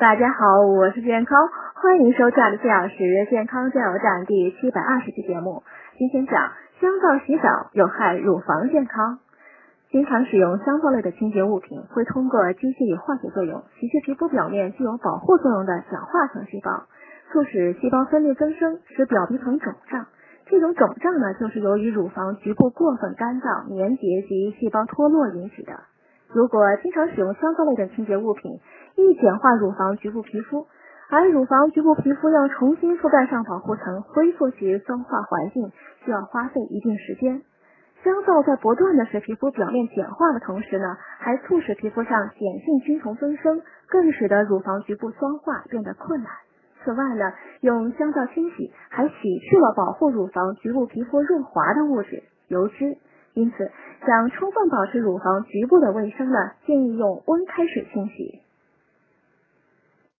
大家好，我是健康，欢迎收看四小时健康加油站第七百二十期节目。今天讲香皂洗澡有害乳房健康。经常使用香皂类的清洁物品，会通过机械与化学作用，袭击皮肤表面具有保护作用的角化层细胞，促使细胞分裂增生，使表皮层肿胀。这种肿胀呢，就是由于乳房局部过分干燥、粘结及细胞脱落引起的。如果经常使用香皂类的清洁物品，易简化乳房局部皮肤，而乳房局部皮肤要重新覆盖上保护层，恢复其酸化环境，需要花费一定时间。香皂在不断的使皮肤表面简化的同时呢，还促使皮肤上碱性菌丛增生，更使得乳房局部酸化变得困难。此外呢，用香皂清洗还洗去了保护乳房局部皮肤润滑的物质油脂。因此，想充分保持乳房局部的卫生呢，建议用温开水清洗。